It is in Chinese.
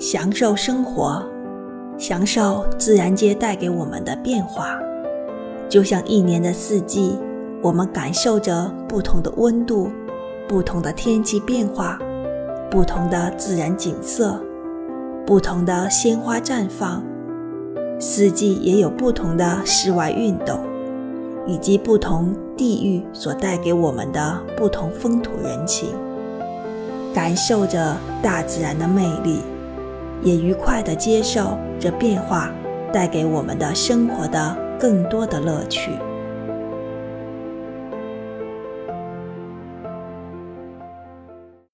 享受生活，享受自然界带给我们的变化。就像一年的四季，我们感受着不同的温度、不同的天气变化、不同的自然景色、不同的鲜花绽放。四季也有不同的室外运动，以及不同地域所带给我们的不同风土人情。感受着大自然的魅力，也愉快地接受这变化带给我们的生活的更多的乐趣。